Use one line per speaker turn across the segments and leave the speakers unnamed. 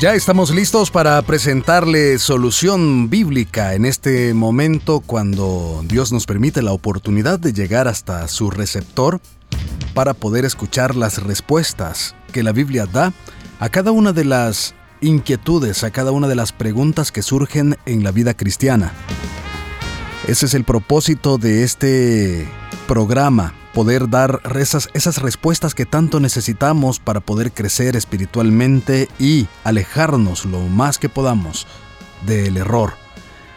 Ya estamos listos para presentarle solución bíblica en este momento cuando Dios nos permite la oportunidad de llegar hasta su receptor para poder escuchar las respuestas que la Biblia da a cada una de las inquietudes, a cada una de las preguntas que surgen en la vida cristiana. Ese es el propósito de este programa, poder dar esas, respuestas que tanto necesitamos para poder crecer espiritualmente y alejarnos lo más que podamos del error.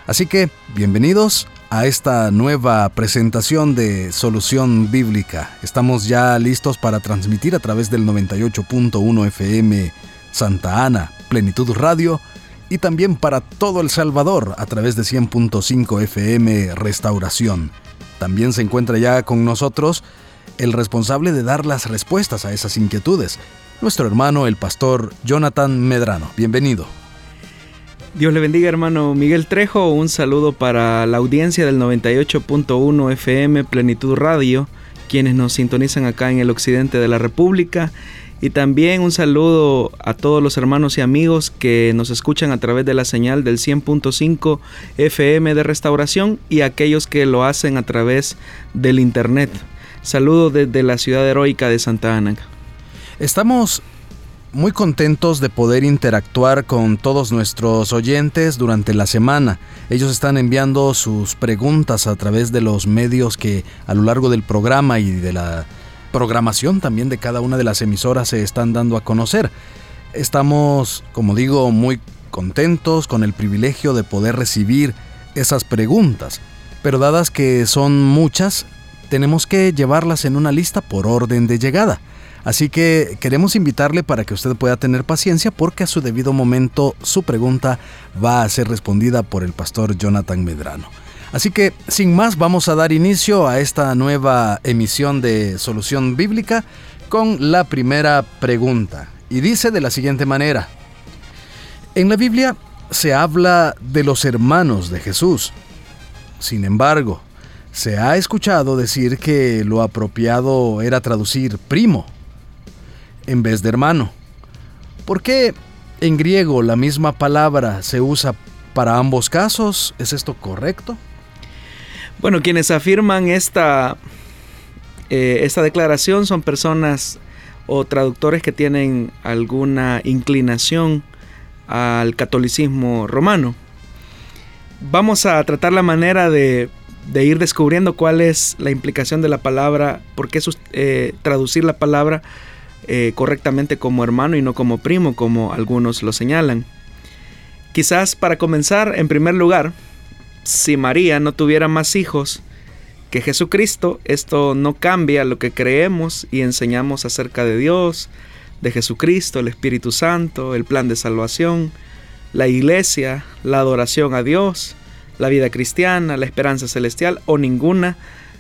Así que, bienvenidos a esta nueva presentación de Solución Bíblica. Estamos ya listos para transmitir a través del 98.1 FM Santa Ana, Plenitud Radio, y también para todo El Salvador a través de 100.5 FM Restauración. También se encuentra ya con nosotros el responsable de dar las respuestas a esas inquietudes, nuestro hermano el pastor Jonathan Medrano. Bienvenido.
Dios le bendiga hermano Miguel Trejo, un saludo para la audiencia del 98.1 FM Plenitud Radio, quienes nos sintonizan acá en el occidente de la República y también un saludo a todos los hermanos y amigos que nos escuchan a través de la señal del 100.5 FM de restauración y aquellos que lo hacen a través del internet. Saludo desde la ciudad heroica de Santa Ana.
Estamos muy contentos de poder interactuar con todos nuestros oyentes durante la semana. Ellos están enviando sus preguntas a través de los medios que a lo largo del programa y de la programación también de cada una de las emisoras se están dando a conocer. Estamos, como digo, muy contentos con el privilegio de poder recibir esas preguntas, pero dadas que son muchas, tenemos que llevarlas en una lista por orden de llegada. Así que queremos invitarle para que usted pueda tener paciencia porque a su debido momento su pregunta va a ser respondida por el pastor Jonathan Medrano. Así que, sin más, vamos a dar inicio a esta nueva emisión de Solución Bíblica con la primera pregunta. Y dice de la siguiente manera. En la Biblia se habla de los hermanos de Jesús. Sin embargo, se ha escuchado decir que lo apropiado era traducir primo en vez de hermano. ¿Por qué en griego la misma palabra se usa para ambos casos? ¿Es esto correcto?
Bueno, quienes afirman esta, eh, esta declaración son personas o traductores que tienen alguna inclinación al catolicismo romano. Vamos a tratar la manera de, ir descubriendo cuál es la implicación de la palabra, por qué eh, traducir la palabra eh, correctamente como hermano y no como primo, como algunos lo señalan. Quizás para comenzar, en primer lugar, si María no tuviera más hijos que Jesucristo, esto no cambia lo que creemos y enseñamos acerca de Dios, de Jesucristo, el Espíritu Santo, el plan de salvación, la iglesia, la adoración a Dios, la vida cristiana, la esperanza celestial o ninguna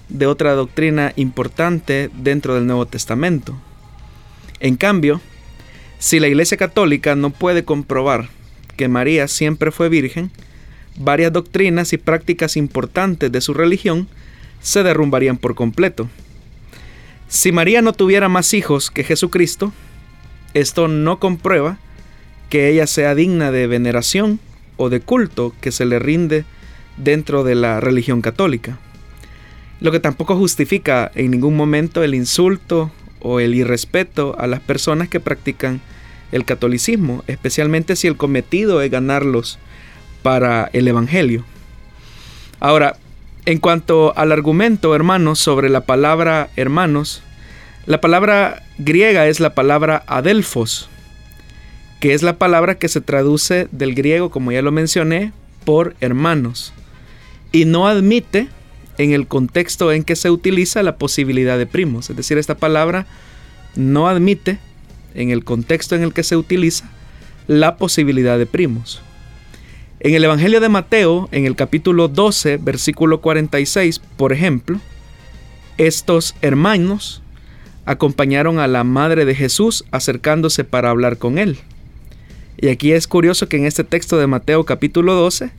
de otra doctrina importante dentro del Nuevo Testamento. En cambio, si la Iglesia Católica no puede comprobar que María siempre fue virgen, varias doctrinas y prácticas importantes de su religión se derrumbarían por completo. Si María no tuviera más hijos que Jesucristo, esto no comprueba que ella sea digna de veneración o de culto que se le rinde dentro de la religión católica. Lo que tampoco justifica en ningún momento el insulto o el irrespeto a las personas que practican el catolicismo, especialmente si el cometido es ganarlos para el Evangelio. Ahora, en cuanto al argumento, hermanos, sobre la palabra hermanos, la palabra griega es la palabra adelfos, que es la palabra que se traduce del griego, como ya lo mencioné, por hermanos, y no admite en el contexto en que se utiliza la posibilidad de primos. Es decir, esta palabra no admite en el contexto en el que se utiliza la posibilidad de primos. En el Evangelio de Mateo, en el capítulo 12, versículo 46, por ejemplo, Estos hermanos acompañaron a la madre de Jesús acercándose para hablar con él. Y aquí es curioso que en este texto de Mateo capítulo 12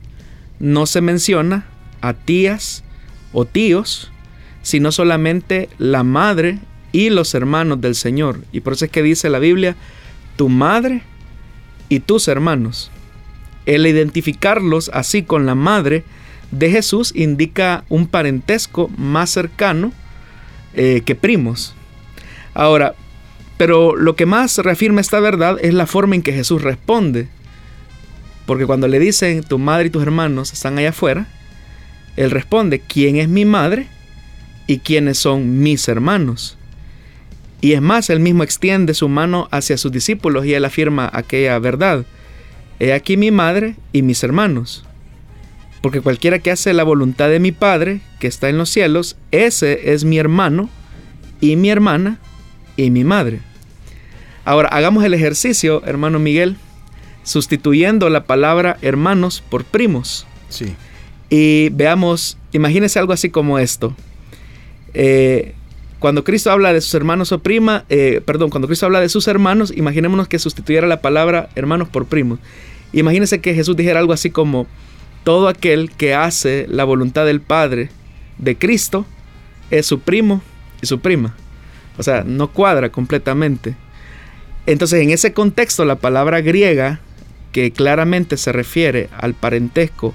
no se menciona a tías o tíos, sino solamente la madre y los hermanos del Señor. Y por eso es que dice la Biblia, tu madre y tus hermanos. El identificarlos así con la madre de Jesús indica un parentesco más cercano eh, que primos. Ahora, pero lo que más reafirma esta verdad es la forma en que Jesús responde. Porque cuando le dicen tu madre y tus hermanos están allá afuera, él responde, ¿quién es mi madre y quiénes son mis hermanos? Y es más, él mismo extiende su mano hacia sus discípulos y él afirma aquella verdad. He aquí mi madre y mis hermanos. Porque cualquiera que hace la voluntad de mi Padre, que está en los cielos, ese es mi hermano y mi hermana y mi madre. Ahora, hagamos el ejercicio, hermano Miguel, sustituyendo la palabra hermanos por primos.
Sí.
Y veamos, imagínese algo así como esto. Eh, cuando Cristo habla de sus hermanos o prima, eh, perdón, cuando Cristo habla de sus hermanos, imaginémonos que sustituyera la palabra hermanos por primos. Imagínese que Jesús dijera algo así como, todo aquel que hace la voluntad del Padre de Cristo es su primo y su prima. O sea, no cuadra completamente. Entonces, en ese contexto, la palabra griega, que claramente se refiere al parentesco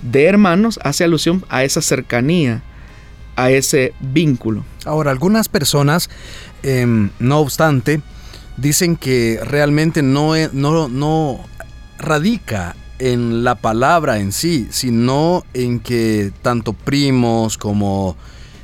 de hermanos, hace alusión a esa cercanía, a ese vínculo.
Ahora, algunas personas, em, no obstante, dicen que realmente no, e, no, no radica en la palabra en sí, sino en que tanto primos como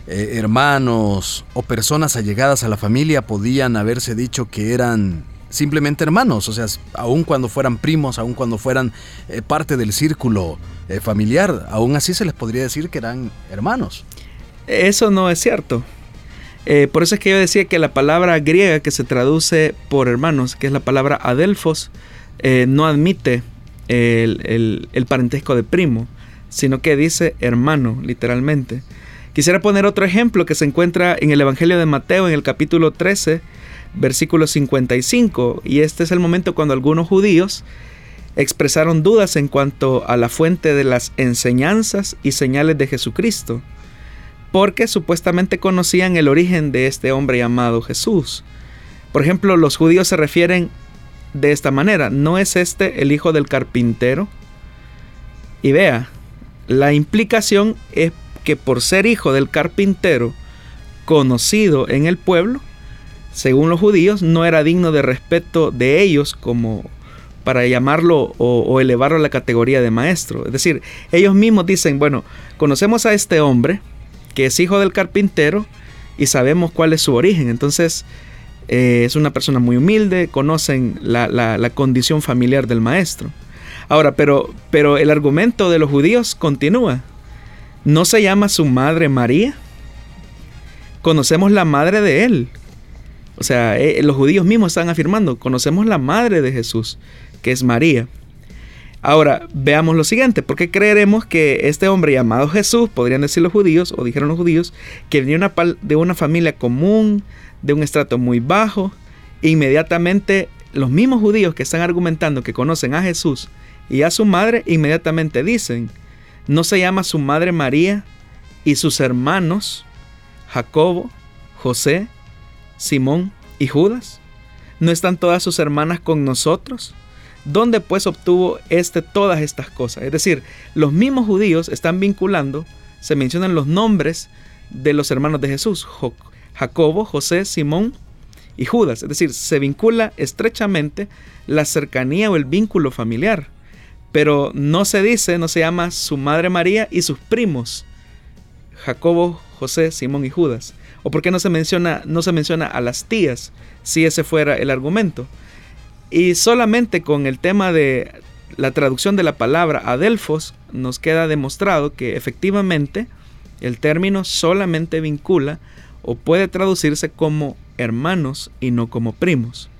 eh, hermanos o personas allegadas a la familia podían haberse dicho que eran simplemente hermanos, o sea, aun cuando fueran primos, aun cuando fueran eh, parte del círculo eh, familiar, aún así se les podría decir que eran hermanos.
Eso no es cierto. por eso es que yo decía que la palabra griega que se traduce por hermanos, que es la palabra adelfos, no admite el, el parentesco de primo, sino que dice hermano, literalmente. Quisiera poner otro ejemplo que se encuentra en el Evangelio de Mateo en el capítulo 13, versículo 55, y este es el momento cuando algunos judíos expresaron dudas en cuanto a la fuente de las enseñanzas y señales de Jesucristo, porque supuestamente conocían el origen de este hombre llamado Jesús. Por ejemplo, los judíos se refieren de esta manera, ¿no es este el hijo del carpintero? Y vea, la implicación es que por ser hijo del carpintero, conocido en el pueblo, según los judíos, no era digno de respeto de ellos como para llamarlo o, elevarlo a la categoría de maestro. Es decir, ellos mismos dicen, bueno, conocemos a este hombre que es hijo del carpintero y sabemos cuál es su origen. Entonces, eh, es una persona muy humilde, conocen la, la, condición familiar del maestro. Ahora, pero, pero el argumento de los judíos continúa. ¿No se llama su madre María? Conocemos la madre de él. O sea, eh, los judíos mismos están afirmando, conocemos la madre de Jesús, que es María. Ahora, veamos lo siguiente, ¿por qué creeremos que este hombre llamado Jesús, podrían decir los judíos, o dijeron los judíos, que venía de una familia común, de un estrato muy bajo, inmediatamente los mismos judíos que están argumentando que conocen a Jesús y a su madre, inmediatamente dicen, ¿No se llama su madre María y sus hermanos Jacobo, José, Simón y Judas? ¿No están todas sus hermanas con nosotros? ¿Dónde pues obtuvo este todas estas cosas? Es decir, los mismos judíos están vinculando, se mencionan los nombres de los hermanos de Jesús, Jacobo, José, Simón y Judas. Es decir, se vincula estrechamente la cercanía o el vínculo familiar pero no se dice, no se llama su madre María y sus primos, Jacobo, José, Simón y Judas. ¿O por qué no se menciona, no se menciona a las tías, si ese fuera el argumento? Y solamente con el tema de la traducción de la palabra adelfos nos queda demostrado que efectivamente el término solamente vincula o puede traducirse como hermanos y no como primos.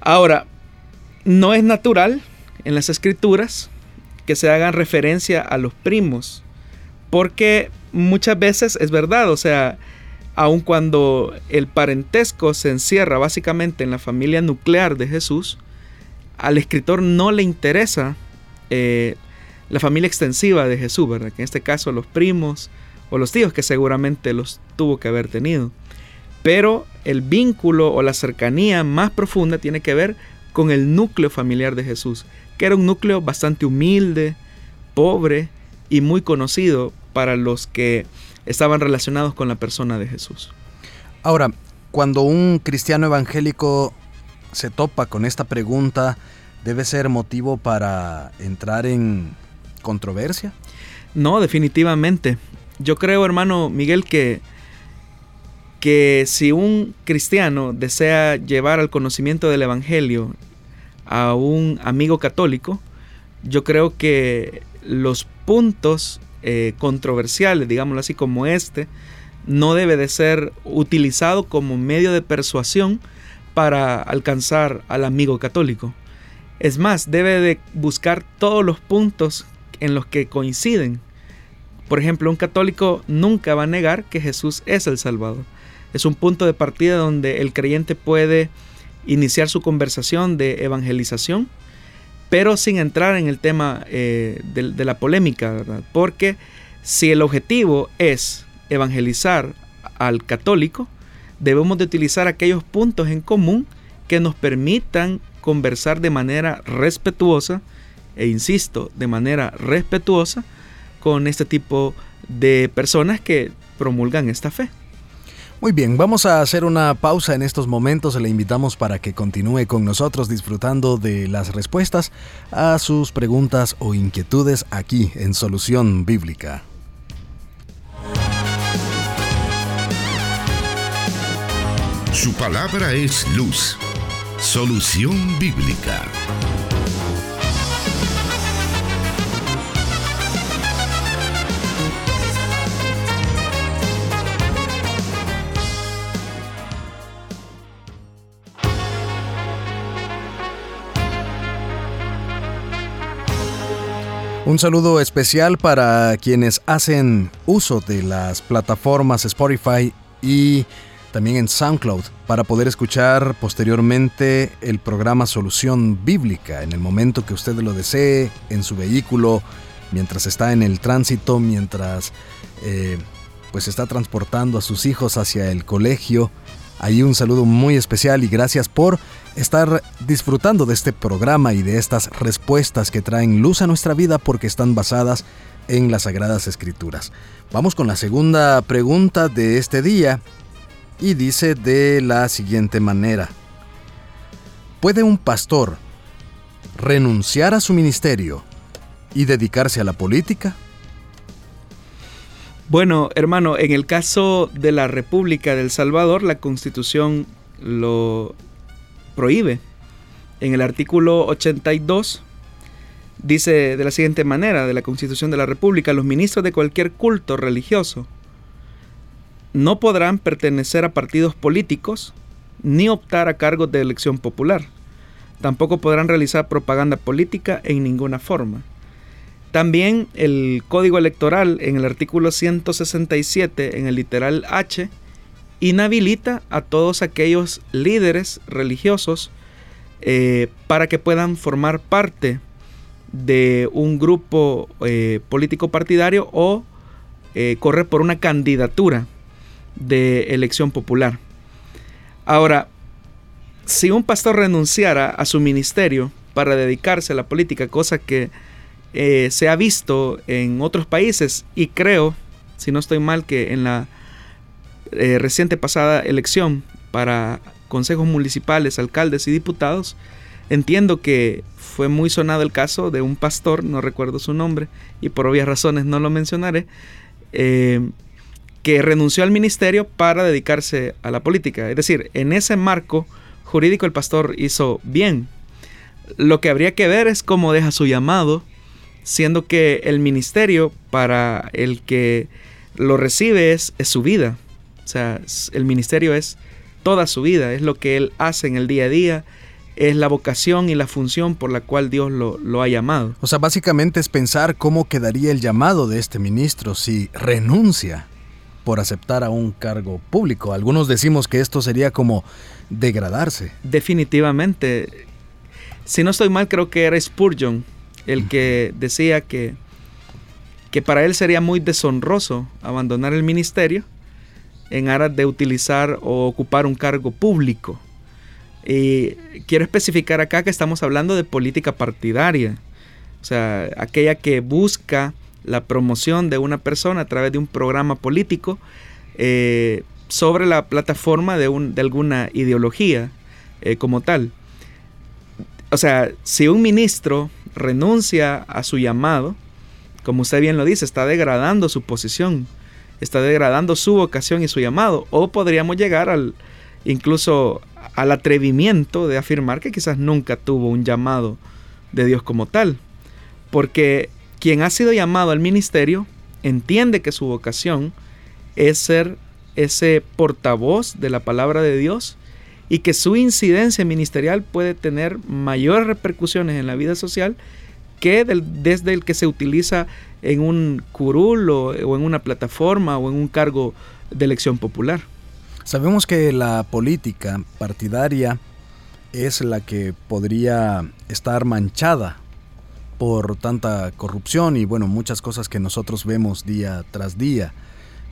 Ahora, no es natural en las escrituras que se hagan referencia a los primos, porque muchas veces es verdad, o sea, aun cuando el parentesco se encierra básicamente en la familia nuclear de Jesús, al escritor no le interesa eh, la familia extensiva de Jesús, ¿verdad? Que en este caso los primos o los tíos que seguramente los tuvo que haber tenido. Pero el vínculo o la cercanía más profunda tiene que ver con el núcleo familiar de Jesús, que era un núcleo bastante humilde, pobre y muy conocido para los que estaban relacionados con la persona de Jesús.
Ahora, cuando un cristiano evangélico se topa con esta pregunta, ¿debe ser motivo para entrar en controversia?
No, definitivamente. Yo creo, hermano Miguel, que, que si un cristiano desea llevar al conocimiento del Evangelio a un amigo católico, yo creo que los puntos eh, controversiales, digámoslo así, como este, no debe de ser utilizado como medio de persuasión para alcanzar al amigo católico. Es más, debe de buscar todos los puntos en los que coinciden. Por ejemplo, un católico nunca va a negar que Jesús es el Salvador. Es un punto de partida donde el creyente puede iniciar su conversación de evangelización pero sin entrar en el tema eh, de, la polémica. Porque si el objetivo es evangelizar al católico, debemos de utilizar aquellos puntos en común que nos permitan conversar de manera respetuosa, e insisto, de manera respetuosa, con este tipo de personas que promulgan esta fe.
Muy bien, vamos a hacer una pausa en estos momentos. Le invitamos para que continúe con nosotros disfrutando de las respuestas a sus preguntas o inquietudes aquí en Solución Bíblica.
Su palabra es luz. Solución Bíblica.
Un saludo especial para quienes hacen uso de las plataformas Spotify y también en SoundCloud para poder escuchar posteriormente el programa Solución Bíblica en el momento que usted lo desee, en su vehículo, mientras está en el tránsito, mientras eh, pues está transportando a sus hijos hacia el colegio. Ahí un saludo muy especial y gracias por estar disfrutando de este programa y de estas respuestas que traen luz a nuestra vida porque están basadas en las Sagradas Escrituras. Vamos con la segunda pregunta de este día y dice de la siguiente manera. ¿Puede un pastor renunciar a su ministerio y dedicarse a la política?
Bueno, hermano, en el caso de la República del Salvador, la Constitución lo prohíbe. En el artículo 82 dice de la siguiente manera de la Constitución de la República, los ministros de cualquier culto religioso no podrán pertenecer a partidos políticos ni optar a cargos de elección popular. Tampoco podrán realizar propaganda política en ninguna forma. También el Código Electoral en el artículo 167 en el literal H inhabilita a todos aquellos líderes religiosos eh, para que puedan formar parte de un grupo eh, político partidario o eh, correr por una candidatura de elección popular. Ahora, si un pastor renunciara a su ministerio para dedicarse a la política, cosa que se ha visto en otros países y creo, si no estoy mal, que en la eh, reciente pasada elección para consejos municipales, alcaldes y diputados, entiendo que fue muy sonado el caso de un pastor, no recuerdo su nombre y por obvias razones no lo mencionaré, eh, que renunció al ministerio para dedicarse a la política. Es decir, en ese marco jurídico el pastor hizo bien. Lo que habría que ver es cómo deja su llamado, siendo que el ministerio para el que lo recibe es su vida. O sea, el ministerio es toda su vida, es lo que él hace en el día a día, es la vocación y la función por la cual Dios lo, ha llamado.
O sea, básicamente es pensar cómo quedaría el llamado de este ministro si renuncia por aceptar a un cargo público. Algunos decimos que esto sería como degradarse.
Definitivamente. Si no estoy mal, creo que era Spurgeon el que decía que, que para él sería muy deshonroso abandonar el ministerio en aras de utilizar o ocupar un cargo público. Y quiero especificar acá que estamos hablando de política partidaria, o sea, aquella que busca la promoción de una persona a través de un programa político eh, sobre la plataforma de, un, de alguna ideología eh, como tal. O sea, si un ministro renuncia a su llamado, como usted bien lo dice, está degradando su posición, está degradando su vocación y su llamado, o podríamos llegar al incluso al atrevimiento de afirmar que quizás nunca tuvo un llamado de Dios como tal, porque quien ha sido llamado al ministerio entiende que su vocación es ser ese portavoz de la palabra de Dios y que su incidencia ministerial puede tener mayores repercusiones en la vida social que desde el que se utiliza en un curul o, o en una plataforma o en un cargo de elección popular.
Sabemos que la política partidaria es la que podría estar manchada por tanta corrupción y bueno, muchas cosas que nosotros vemos día tras día,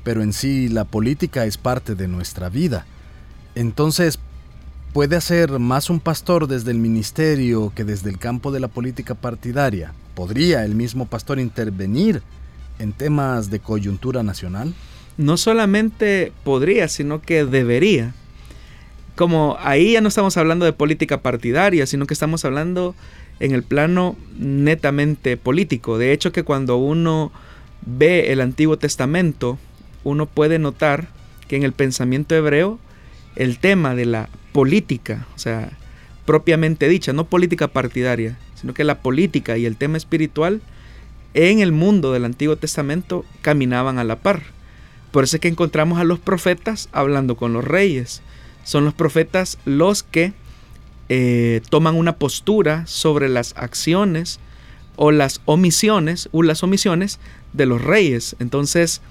pero en sí la política es parte de nuestra vida. Entonces, ¿puede hacer más un pastor desde el ministerio que desde el campo de la política partidaria? ¿Podría el mismo pastor intervenir en temas de coyuntura nacional?
No solamente podría, sino que debería. Como ahí ya no estamos hablando de política partidaria, sino que estamos hablando en el plano netamente político. De hecho que cuando uno ve el Antiguo Testamento, uno puede notar que en el pensamiento hebreo el tema de la política, o sea, propiamente dicha, no política partidaria, que la política y el tema espiritual en el mundo del Antiguo Testamento caminaban a la par. Por eso es que encontramos a los profetas hablando con los reyes. Son los profetas los que eh, toman una postura sobre las acciones o las omisiones o las omisiones de los reyes. Entonces,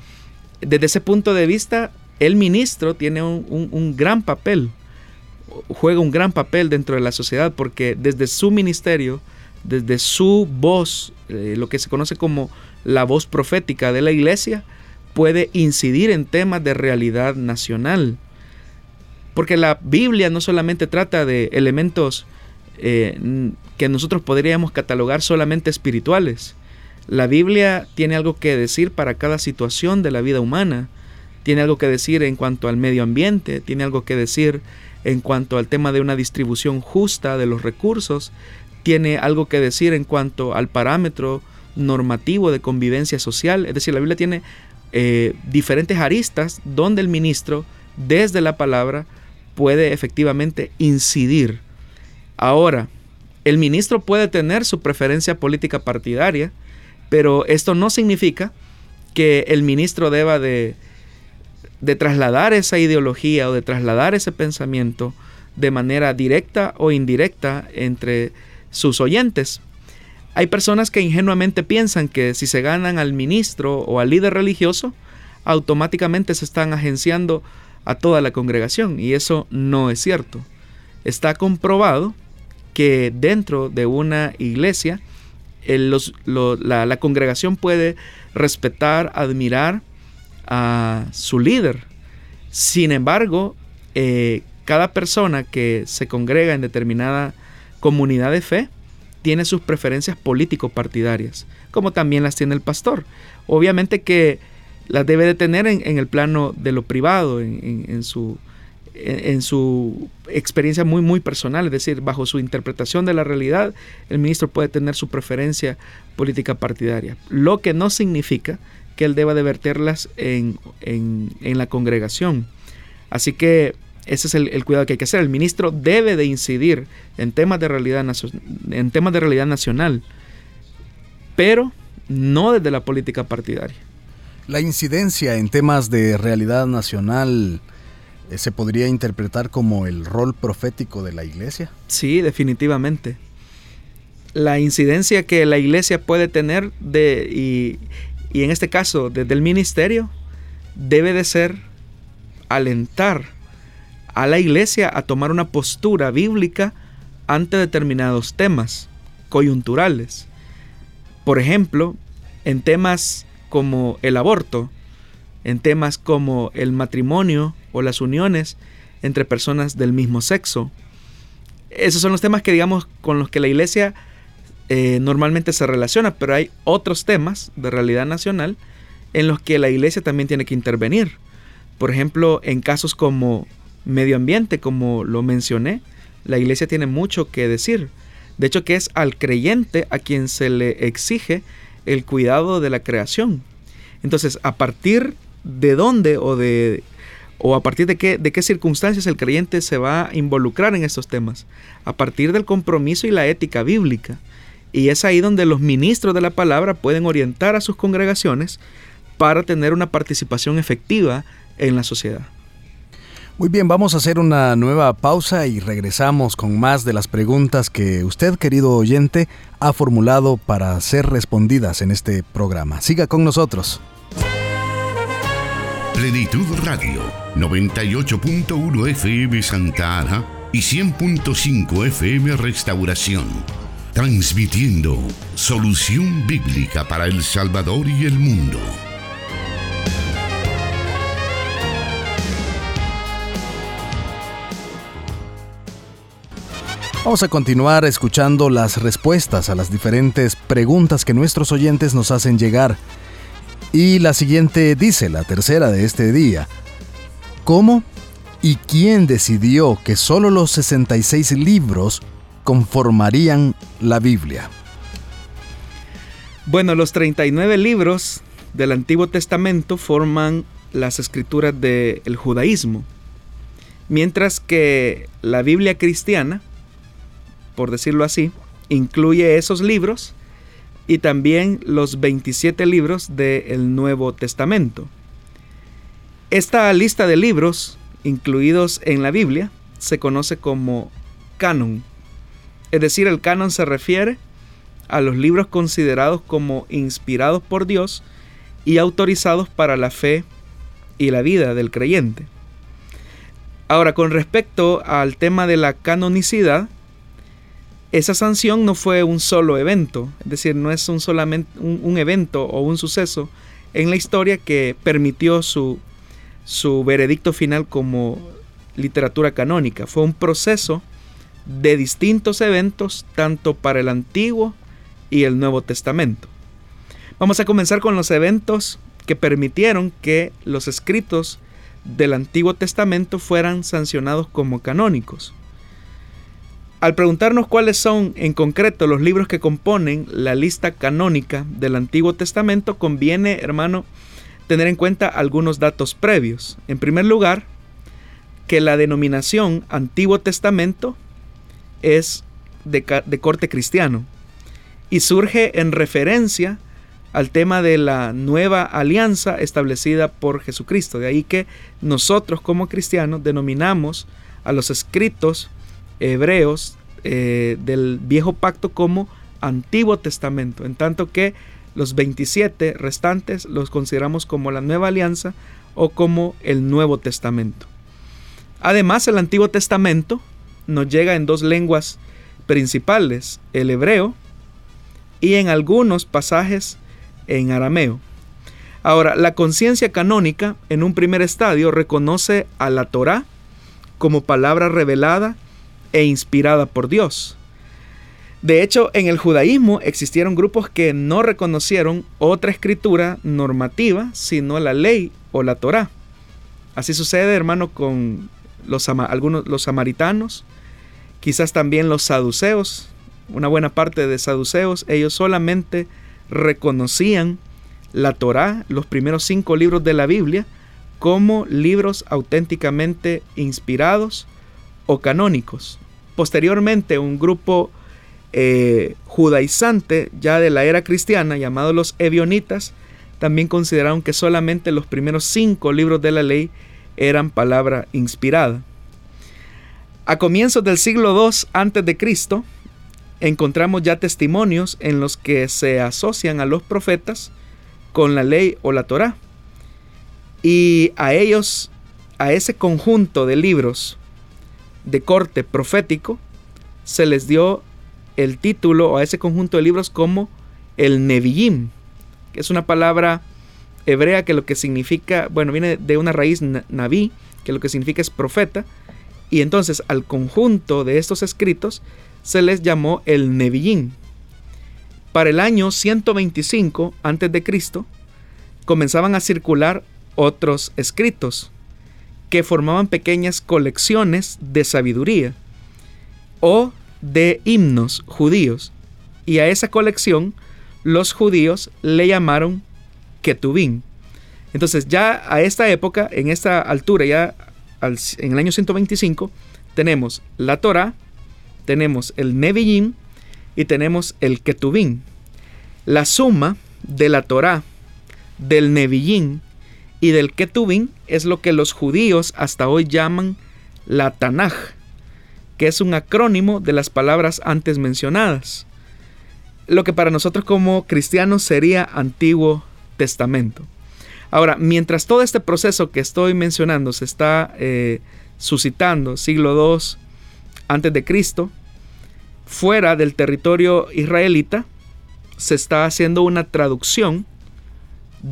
desde ese punto de vista, el ministro tiene un, gran papel, juega un gran papel dentro de la sociedad porque desde su ministerio, desde su voz, eh, lo que se conoce como la voz profética de la iglesia, puede incidir en temas de realidad nacional. Porque la Biblia no solamente trata de elementos eh, que nosotros podríamos catalogar solamente espirituales. La Biblia tiene algo que decir para cada situación de la vida humana. Tiene algo que decir en cuanto al medio ambiente, tiene algo que decir en cuanto al tema de una distribución justa de los recursos, tiene algo que decir en cuanto al parámetro normativo de convivencia social. Es decir, la Biblia tiene eh, diferentes aristas donde el ministro, desde la palabra, puede efectivamente incidir. Ahora, el ministro puede tener su preferencia política partidaria, pero esto no significa que el ministro deba de, de trasladar esa ideología o de trasladar ese pensamiento de manera directa o indirecta entre sus oyentes. Hay personas que ingenuamente piensan que si se ganan al ministro o al líder religioso, automáticamente se están agenciando a toda la congregación y eso no es cierto. Está comprobado que dentro de una iglesia la, congregación puede respetar, admirar a su líder. Sin embargo, eh, cada persona que se congrega en determinada comunidad de fe tiene sus preferencias político-partidarias, como también las tiene el pastor. Obviamente que las debe de tener en, el plano de lo privado, en, su, en, su experiencia muy, muy personal, es decir, bajo su interpretación de la realidad, el ministro puede tener su preferencia política partidaria, lo que no significa que él deba de verterlas en, la congregación. Así que ese es el, cuidado que hay que hacer. El ministro debe de incidir en temas de realidad, en temas de realidad nacional, pero no desde la política partidaria.
La incidencia en temas de realidad nacional eh, se podría interpretar como el rol profético de la iglesia.
Sí, definitivamente. La incidencia que la iglesia puede tener de, y, en este caso desde el ministerio debe de ser alentar a la iglesia a tomar una postura bíblica ante determinados temas coyunturales. Por ejemplo, en temas como el aborto, en temas como el matrimonio o las uniones entre personas del mismo sexo. Esos son los temas que digamos con los que la iglesia eh, normalmente se relaciona, pero hay otros temas de realidad nacional en los que la iglesia también tiene que intervenir. Por ejemplo, en casos como medio ambiente, como lo mencioné, la iglesia tiene mucho que decir. De hecho, que es al creyente a quien se le exige el cuidado de la creación. Entonces, a partir de dónde o de o a partir de qué, de qué circunstancias el creyente se va a involucrar en estos temas, a partir del compromiso y la ética bíblica. Y es ahí donde los ministros de la palabra pueden orientar a sus congregaciones para tener una participación efectiva en la sociedad.
Muy bien, vamos a hacer una nueva pausa y regresamos con más de las preguntas que usted, querido oyente, ha formulado para ser respondidas en este programa. Siga con nosotros.
Plenitud Radio, 98.1 FM Santa Ana y 100.5 FM Restauración. Transmitiendo solución bíblica para El Salvador y el mundo.
Vamos a continuar escuchando las respuestas a las diferentes preguntas que nuestros oyentes nos hacen llegar. Y la siguiente dice, la tercera de este día, ¿cómo y quién decidió que solo los 66 libros conformarían la Biblia?
Bueno, los 39 libros del Antiguo Testamento forman las escrituras del judaísmo, mientras que la Biblia cristiana por decirlo así, incluye esos libros y también los 27 libros del Nuevo Testamento. Esta lista de libros incluidos en la Biblia se conoce como canon. Es decir, el canon se refiere a los libros considerados como inspirados por Dios y autorizados para la fe y la vida del creyente. Ahora, con respecto al tema de la canonicidad, esa sanción no fue un solo evento, es decir, no es un solamente un, evento o un suceso en la historia que permitió su, su veredicto final como literatura canónica. Fue un proceso de distintos eventos tanto para el Antiguo y el Nuevo Testamento. Vamos a comenzar con los eventos que permitieron que los escritos del Antiguo Testamento fueran sancionados como canónicos. Al preguntarnos cuáles son en concreto los libros que componen la lista canónica del Antiguo Testamento, conviene, hermano, tener en cuenta algunos datos previos. En primer lugar, que la denominación Antiguo Testamento es de, corte cristiano y surge en referencia al tema de la nueva alianza establecida por Jesucristo. De ahí que nosotros como cristianos denominamos a los escritos hebreos eh, del viejo pacto como Antiguo Testamento, en tanto que los 27 restantes los consideramos como la nueva alianza o como el Nuevo Testamento. Además, el Antiguo Testamento nos llega en dos lenguas principales, el hebreo y en algunos pasajes en arameo. Ahora, la conciencia canónica en un primer estadio reconoce a la Torá como palabra revelada e inspirada por Dios. De hecho, en el judaísmo existieron grupos que no reconocieron otra escritura normativa sino la ley o la Torá. Así sucede, hermano, con los, algunos los samaritanos, quizás también los saduceos, una buena parte de saduceos, ellos solamente reconocían la Torá, los primeros cinco libros de la Biblia, como libros auténticamente inspirados o canónicos. Posteriormente, un grupo eh, judaizante ya de la era cristiana, llamado los Ebionitas, también consideraron que solamente los primeros cinco libros de la ley eran palabra inspirada. A comienzos del siglo II a.C., encontramos ya testimonios en los que se asocian a los profetas con la ley o la Torá. Y a ellos, a ese conjunto de libros de corte profético, se les dio el título a ese conjunto de libros como el Nevi'im, que es una palabra hebrea que lo que significa, bueno, viene de una raíz naví, que lo que significa es profeta, y entonces al conjunto de estos escritos se les llamó el Nevi'im. Para el año 125 a.C., comenzaban a circular otros escritos que formaban pequeñas colecciones de sabiduría o de himnos judíos. Y a esa colección los judíos le llamaron Ketubín. Entonces ya a esta época, en esta altura, ya en el año 125, tenemos la Torah, tenemos el Nevi'im y tenemos el Ketubín. La suma de la Torah, del Nevi'im y del Ketubín es lo que los judíos hasta hoy llaman la Tanaj, que es un acrónimo de las palabras antes mencionadas. Lo que para nosotros como cristianos sería Antiguo Testamento. Ahora, mientras todo este proceso que estoy mencionando se está eh, suscitando, siglo II antes de Cristo, fuera del territorio israelita, se está haciendo una traducción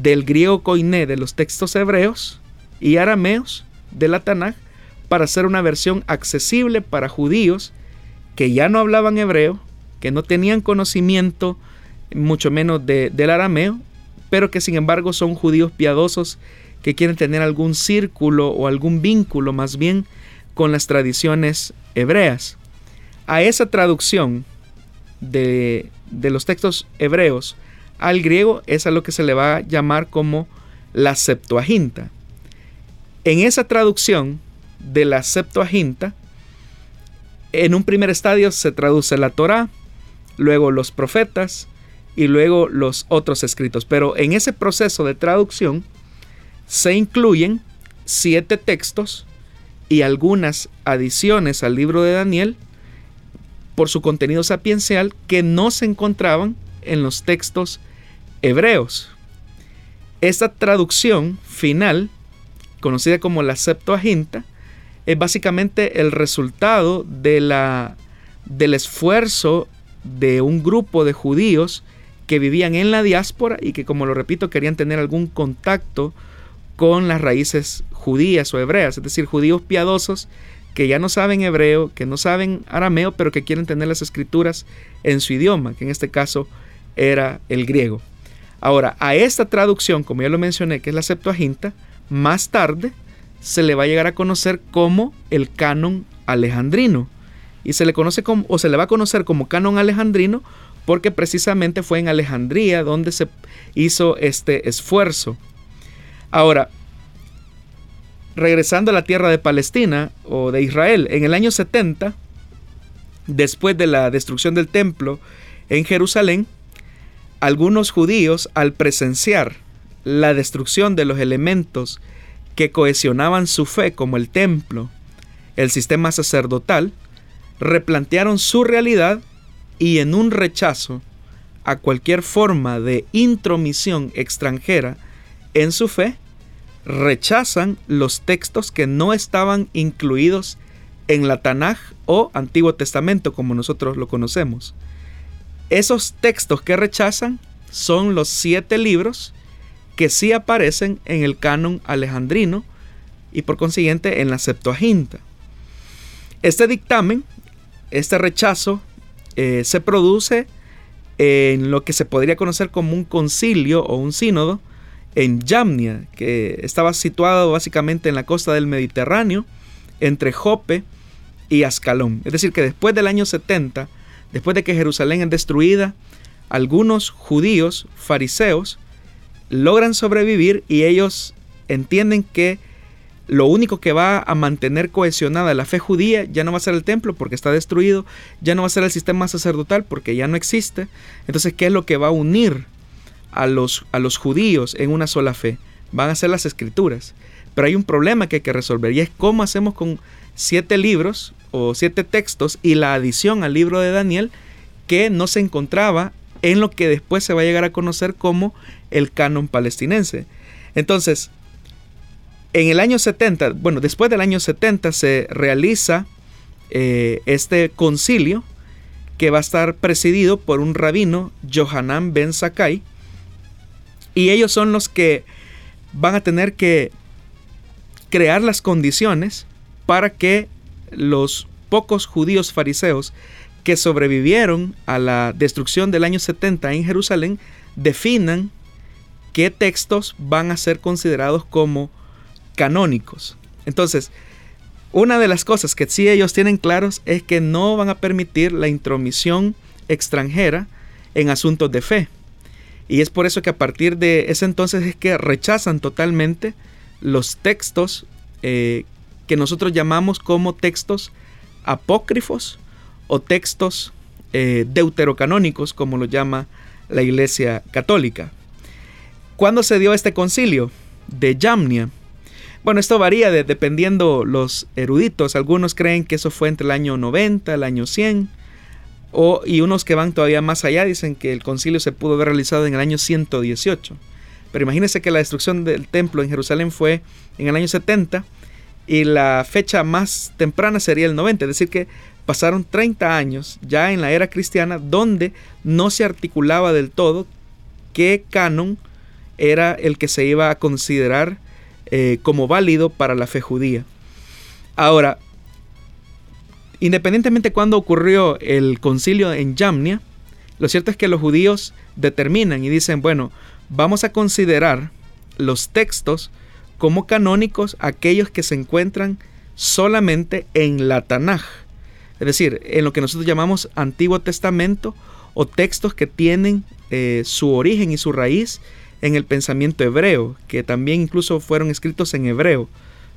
del griego koiné de los textos hebreos y arameos de la Tanakh para hacer una versión accesible para judíos que ya no hablaban hebreo, que no tenían conocimiento mucho menos del arameo, pero que sin embargo son judíos piadosos que quieren tener algún círculo o algún vínculo más bien con las tradiciones hebreas. A esa traducción de, de los textos hebreos al griego es a lo que se le va a llamar como la Septuaginta. En esa traducción de la Septuaginta, en un primer estadio se traduce la Torá, luego los profetas y luego los otros escritos. Pero en ese proceso de traducción se incluyen siete textos y algunas adiciones al libro de Daniel por su contenido sapiencial que no se encontraban en los textos hebreos. Esta traducción final, conocida como la Septuaginta, es básicamente el resultado de la, del esfuerzo de un grupo de judíos que vivían en la diáspora y que, como lo repito, querían tener algún contacto con las raíces judías o hebreas, es decir, judíos piadosos que ya no saben hebreo, que no saben arameo, pero que quieren tener las escrituras en su idioma, que en este caso era el griego. Ahora, a esta traducción, como ya lo mencioné, que es la Septuaginta, más tarde se le va a llegar a conocer como el canon alejandrino. Y se le conoce como, o se le va a conocer como canon alejandrino porque precisamente fue en Alejandría donde se hizo este esfuerzo. Ahora, regresando a la tierra de Palestina o de Israel, en el año 70, después de la destrucción del templo en Jerusalén, algunos judíos al presenciar la destrucción de los elementos que cohesionaban su fe como el templo, el sistema sacerdotal, replantearon su realidad y en un rechazo a cualquier forma de intromisión extranjera en su fe, rechazan los textos que no estaban incluidos en la Tanaj o Antiguo Testamento como nosotros lo conocemos. Esos textos que rechazan son los siete libros que sí aparecen en el canon alejandrino y por consiguiente en la Septuaginta. Este dictamen, este rechazo, eh, se produce en lo que se podría conocer como un concilio o un sínodo en Yamnia, que estaba situado básicamente en la costa del Mediterráneo, entre Jope y Ascalón. Es decir, que después del año 70, después de que Jerusalén es destruida, algunos judíos fariseos logran sobrevivir y ellos entienden que lo único que va a mantener cohesionada la fe judía ya no va a ser el templo porque está destruido, ya no va a ser el sistema sacerdotal porque ya no existe. Entonces, ¿qué es lo que va a unir a los, a los judíos en una sola fe? Van a ser las escrituras. Pero hay un problema que hay que resolver y es cómo hacemos con siete libros o siete textos y la adición al libro de Daniel que no se encontraba en lo que después se va a llegar a conocer como el canon palestinense. Entonces, En el año 70, bueno, después del año 70 se realiza eh, este concilio que va a estar presidido por un rabino, Johanan Ben Sakai, y ellos son los que van a tener que crear las condiciones para que los pocos judíos fariseos que sobrevivieron a la destrucción del año 70 en Jerusalén definan qué textos van a ser considerados como canónicos. Entonces, una de las cosas que sí ellos tienen claros es que no van a permitir la intromisión extranjera en asuntos de fe. Y es por eso que a partir de ese entonces es que rechazan totalmente los textos eh, que nosotros llamamos como textos apócrifos o textos eh, deuterocanónicos, como lo llama la Iglesia Católica. ¿Cuándo se dio este concilio? De Yamnia. Bueno, esto varía dependiendo los eruditos. Algunos creen que eso fue entre el año 90, el año 100 y unos que van todavía más allá dicen que el concilio se pudo haber realizado en el año 118. Pero imagínense que la destrucción del templo en Jerusalén fue en el año 70 y la fecha más temprana sería el 90, es decir que pasaron 30 años ya en la era cristiana donde no se articulaba del todo qué canon era el que se iba a considerar eh, como válido para la fe judía. Ahora, Independientemente de cuándo ocurrió el concilio en Yamnia, lo cierto es que los judíos determinan y dicen, bueno, vamos a considerar los textos como canónicos aquellos que se encuentran solamente en la Tanaj, es decir, en lo que nosotros llamamos Antiguo Testamento o textos que tienen eh, su origen y su raíz en el pensamiento hebreo, que también incluso fueron escritos en hebreo,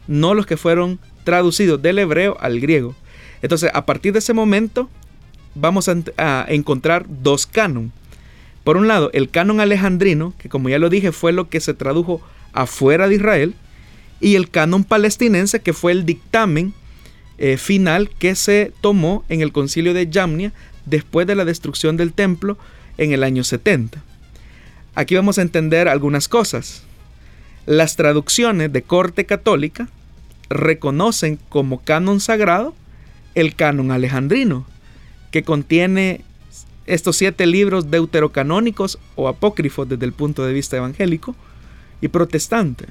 no los que fueron traducidos del hebreo al griego. Entonces, a partir de ese momento, vamos a, encontrar dos canon. Por un lado, el canon alejandrino, que como ya lo dije, fue lo que se tradujo afuera de Israel, y el canon palestinense, que fue el dictamen eh, final que se tomó en el concilio de Yamnia después de la destrucción del templo en el año 70. Aquí vamos a entender algunas cosas. Las traducciones de corte católica reconocen como canon sagrado el canon alejandrino, que contiene estos siete libros deuterocanónicos o apócrifos desde el punto de vista evangélico y protestante.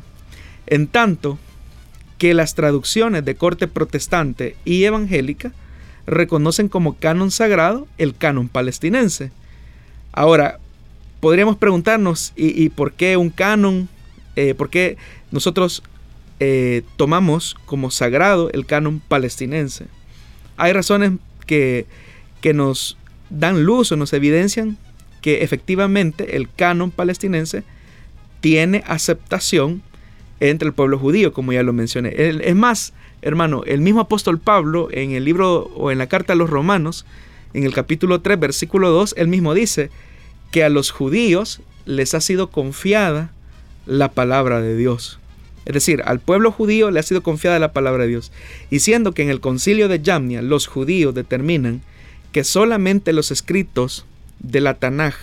En tanto que las traducciones de corte protestante y evangélica reconocen como canon sagrado el canon palestinense. Ahora, podríamos preguntarnos, ¿y, por qué un canon? Eh, ¿Por qué nosotros eh, tomamos como sagrado el canon palestinense? hay razones que, nos dan luz o nos evidencian que efectivamente el canon palestinense tiene aceptación entre el pueblo judío, como ya lo mencioné. Es más, hermano, el mismo apóstol Pablo en el libro o en la carta a los romanos, en el capítulo 3, versículo 2, él mismo dice que a los judíos les ha sido confiada la palabra de Dios. Es decir, al pueblo judío le ha sido confiada la palabra de Dios. Y siendo que en el concilio de Yamnia los judíos determinan que solamente los escritos de la Tanaj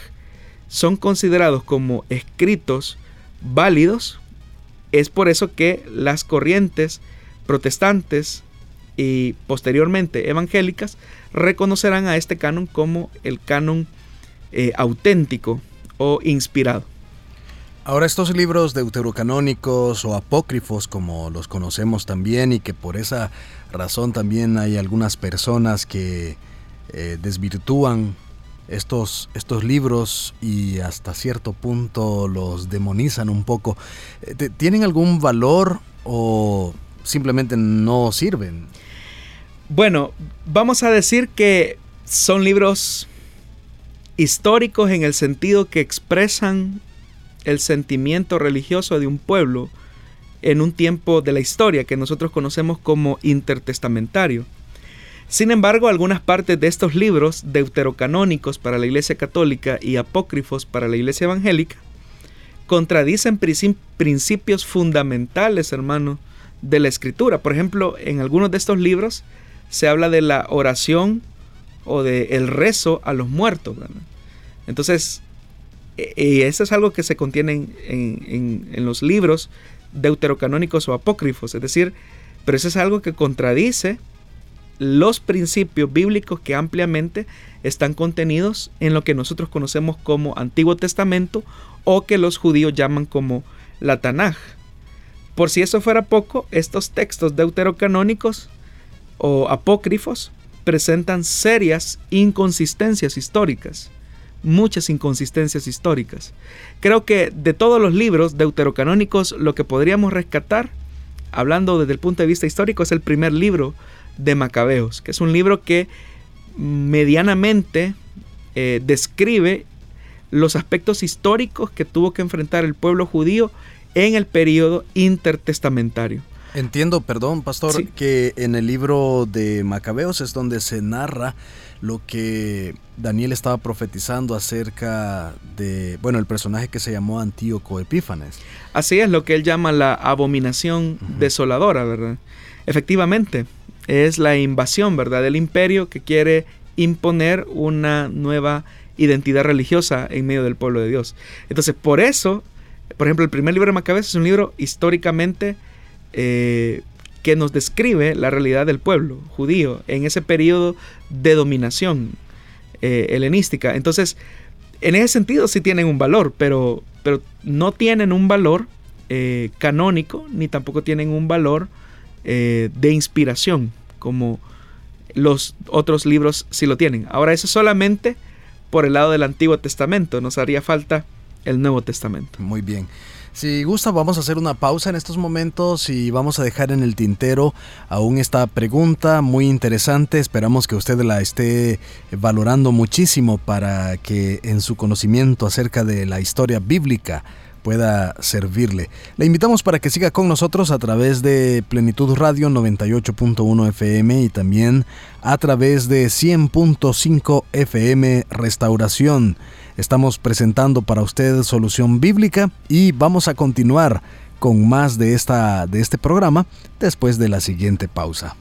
son considerados como escritos válidos, es por eso que las corrientes protestantes y posteriormente evangélicas reconocerán a este canon como el canon eh, auténtico o inspirado.
Ahora estos libros deuterocanónicos o apócrifos como los conocemos también y que por esa razón también hay algunas personas que eh, desvirtúan estos, estos libros y hasta cierto punto los demonizan un poco, eh, ¿tienen algún valor o simplemente no sirven?
Bueno, vamos a decir que son libros históricos en el sentido que expresan el sentimiento religioso de un pueblo en un tiempo de la historia que nosotros conocemos como intertestamentario. Sin embargo, algunas partes de estos libros deuterocanónicos para la Iglesia Católica y apócrifos para la Iglesia Evangélica contradicen principios fundamentales, hermano, de la Escritura. Por ejemplo, en algunos de estos libros se habla de la oración o de el rezo a los muertos. Entonces, y eso es algo que se contiene en, los libros deuterocanónicos o apócrifos, es decir, pero eso es algo que contradice los principios bíblicos que ampliamente están contenidos en lo que nosotros conocemos como Antiguo Testamento o que los judíos llaman como la Tanaj. Por si eso fuera poco, estos textos deuterocanónicos o apócrifos presentan serias inconsistencias históricas, muchas inconsistencias históricas. Creo que de todos los libros deuterocanónicos lo que podríamos rescatar, hablando desde el punto de vista histórico, es el primer libro de Macabeos, que es un libro que medianamente eh, describe los aspectos históricos que tuvo que enfrentar el pueblo judío en el periodo intertestamentario.
Entiendo, perdón, pastor, que en el libro de Macabeos es donde se narra lo que Daniel estaba profetizando acerca de, bueno, el personaje que se llamó Antíoco Epífanes.
Así es, lo que él llama la abominación desoladora, ¿verdad? Efectivamente, es la invasión, ¿verdad?, del imperio que quiere imponer una nueva identidad religiosa en medio del pueblo de Dios. Entonces, por eso, por ejemplo, el primer libro de Macabeos es un libro históricamente eh, que nos describe la realidad del pueblo judío en ese periodo de dominación eh, helenística. Entonces, en ese sentido sí tienen un valor, pero, pero no tienen un valor eh, canónico, ni tampoco tienen un valor de inspiración, como los otros libros sí lo tienen. Ahora, eso solamente por el lado del Antiguo Testamento, nos haría falta el Nuevo Testamento.
Muy bien. Si gusta, vamos a hacer una pausa en estos momentos y vamos a dejar en el tintero aún esta pregunta muy interesante. Esperamos que usted la esté valorando muchísimo para que en su conocimiento acerca de la historia bíblica pueda servirle. Le invitamos para que siga con nosotros a través de Plenitud Radio 98.1 FM y también a través de 100.5 FM Restauración. Estamos presentando para usted Solución Bíblica y vamos a continuar con más de, esta, de este programa después de la siguiente pausa.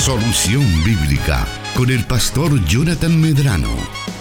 Solución Bíblica con el pastor Jonathan Medrano.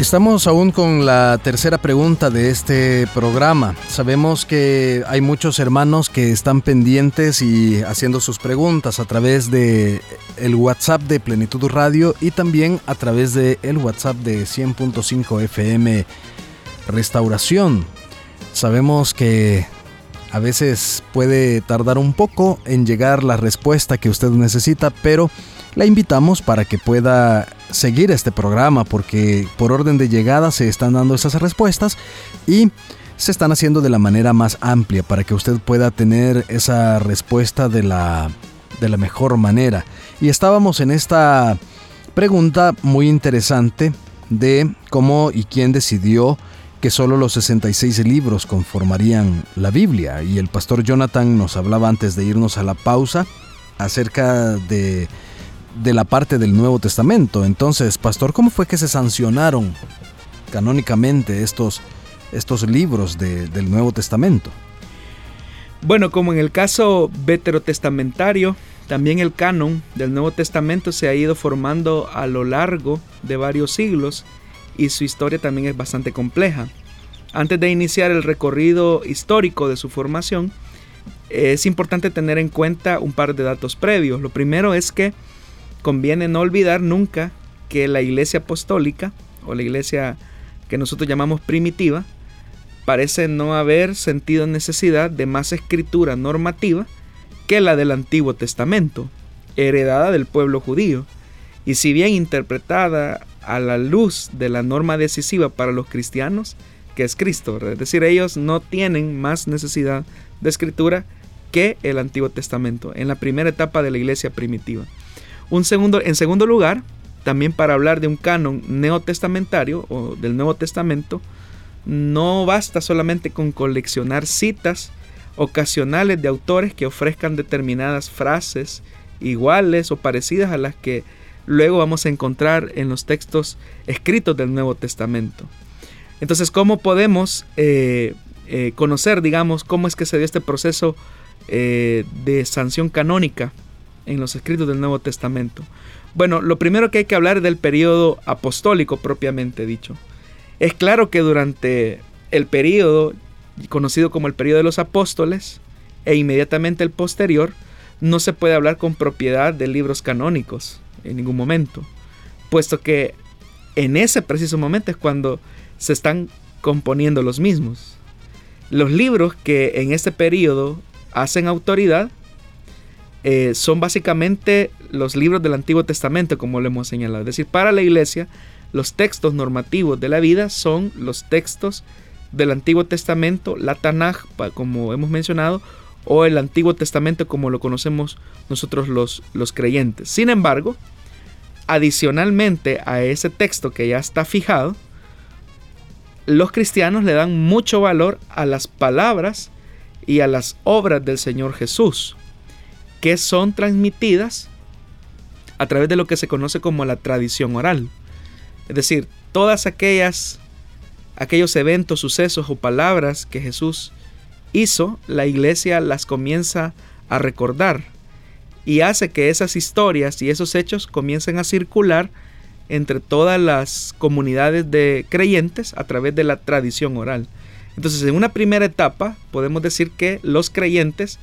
Estamos aún con la tercera pregunta de este programa. Sabemos que hay muchos hermanos que están pendientes y haciendo sus preguntas a través de el WhatsApp de Plenitud Radio y también a través de el WhatsApp de 100.5 FM Restauración. Sabemos que a veces puede tardar un poco en llegar la respuesta que usted necesita, pero la invitamos para que pueda seguir este programa porque por orden de llegada se están dando esas respuestas y se están haciendo de la manera más amplia para que usted pueda tener esa respuesta de la, de la mejor manera. Y estábamos en esta pregunta muy interesante de cómo y quién decidió que solo los 66 libros conformarían la Biblia. Y el pastor Jonathan nos hablaba antes de irnos a la pausa acerca de de la parte del Nuevo Testamento. Entonces, pastor, ¿cómo fue que se sancionaron canónicamente estos, estos libros del Nuevo Testamento?
Bueno, como en el caso veterotestamentario, también el canon del Nuevo Testamento se ha ido formando a lo largo de varios siglos y su historia también es bastante compleja. Antes de iniciar el recorrido histórico de su formación, es importante tener en cuenta un par de datos previos. Lo primero es que conviene no olvidar nunca que la iglesia apostólica o la iglesia que nosotros llamamos primitiva parece no haber sentido necesidad de más escritura normativa que la del Antiguo Testamento, heredada del pueblo judío, y si bien interpretada a la luz de la norma decisiva para los cristianos, que es Cristo, es decir, ellos no tienen más necesidad de escritura que el Antiguo Testamento en la primera etapa de la iglesia primitiva. Un segundo, en segundo lugar, también para hablar de un canon neotestamentario o del Nuevo Testamento, no basta solamente con coleccionar citas ocasionales de autores que ofrezcan determinadas frases iguales o parecidas a las que luego vamos a encontrar en los textos escritos del Nuevo Testamento. Entonces, ¿cómo podemos eh, eh, conocer, digamos, cómo es que se dio este proceso eh, de sanción canónica en los escritos del Nuevo Testamento? Bueno, lo primero que hay que hablar es del periodo apostólico propiamente dicho. Es claro que durante el periodo conocido como el periodo de los apóstoles e inmediatamente el posterior, no se puede hablar con propiedad de libros canónicos en ningún momento, puesto que en ese preciso momento es cuando se están componiendo los mismos. Los libros que en este periodo hacen autoridad eh, son básicamente los libros del Antiguo Testamento, como lo hemos señalado. Es decir, para la iglesia, los textos normativos de la vida son los textos del Antiguo Testamento, la Tanaj, como hemos mencionado, o el Antiguo Testamento como lo conocemos nosotros los, los creyentes. Sin embargo, adicionalmente a ese texto que ya está fijado, los cristianos le dan mucho valor a las palabras y a las obras del Señor Jesús, que son transmitidas a través de lo que se conoce como la tradición oral. Es decir, todas aquellas aquellos eventos, sucesos o palabras que Jesús hizo, la iglesia las comienza a recordar y hace que esas historias y esos hechos comiencen a circular entre todas las comunidades de creyentes a través de la tradición oral. Entonces, en una primera etapa, podemos decir que los creyentes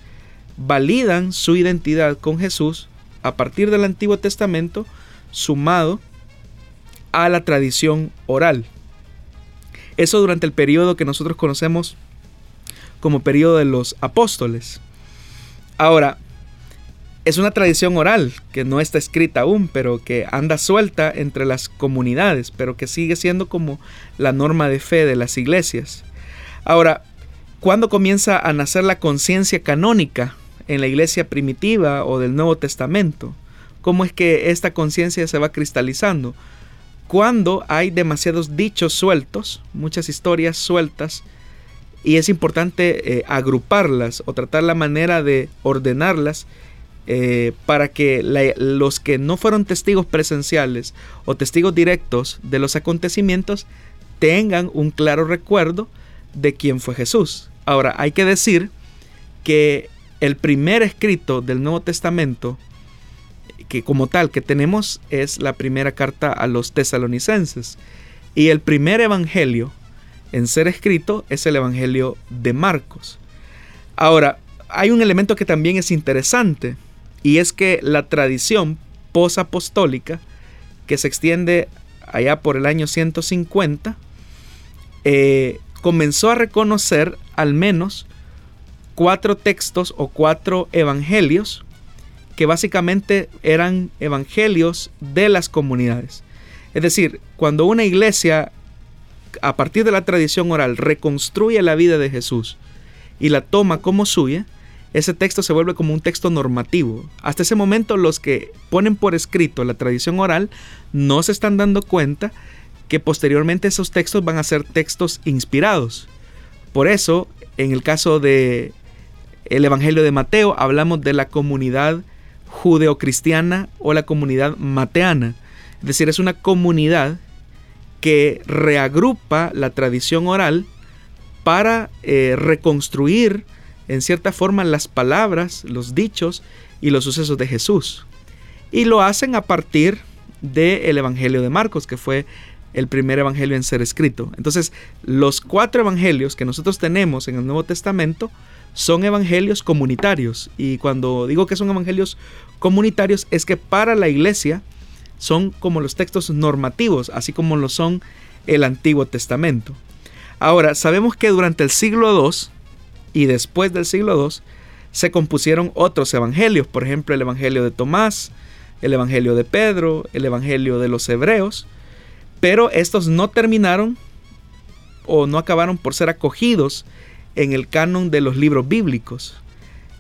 validan su identidad con Jesús a partir del Antiguo Testamento sumado a la tradición oral. Eso durante el periodo que nosotros conocemos como periodo de los apóstoles. Ahora, es una tradición oral que no está escrita aún, pero que anda suelta entre las comunidades, pero que sigue siendo como la norma de fe de las iglesias. Ahora, ¿cuándo comienza a nacer la conciencia canónica en la iglesia primitiva o del Nuevo Testamento? ¿Cómo es que esta conciencia se va cristalizando? Cuando hay demasiados dichos sueltos, muchas historias sueltas, y es importante eh, agruparlas o tratar la manera de ordenarlas eh, para que los que no fueron testigos presenciales o testigos directos de los acontecimientos tengan un claro recuerdo de quién fue Jesús. Ahora, hay que decir que el primer escrito del Nuevo Testamento, que como tal que tenemos, es la primera carta a los tesalonicenses. Y el primer evangelio en ser escrito es el evangelio de Marcos. Ahora, hay un elemento que también es interesante y es que la tradición posapostólica, que se extiende allá por el año 150, eh, comenzó a reconocer al menos cuatro textos o cuatro evangelios que básicamente eran evangelios de las comunidades. Es decir, cuando una iglesia a partir de la tradición oral reconstruye la vida de Jesús y la toma como suya, ese texto se vuelve como un texto normativo. Hasta ese momento los que ponen por escrito la tradición oral no se están dando cuenta que posteriormente esos textos van a ser textos inspirados. Por eso, en el caso de el Evangelio de Mateo, hablamos de la comunidad judeocristiana o la comunidad mateana. Es decir, es una comunidad que reagrupa la tradición oral para eh, reconstruir en cierta forma las palabras, los dichos y los sucesos de Jesús. Y lo hacen a partir del Evangelio de Marcos, que fue el primer evangelio en ser escrito. Entonces, los cuatro evangelios que nosotros tenemos en el Nuevo Testamento son evangelios comunitarios. Y cuando digo que son evangelios comunitarios es que para la iglesia son como los textos normativos, así como lo son el Antiguo Testamento. Ahora, sabemos que durante el siglo II y después del siglo II se compusieron otros evangelios, por ejemplo el Evangelio de Tomás, el Evangelio de Pedro, el Evangelio de los Hebreos, pero estos no terminaron o no acabaron por ser acogidos en el canon de los libros bíblicos.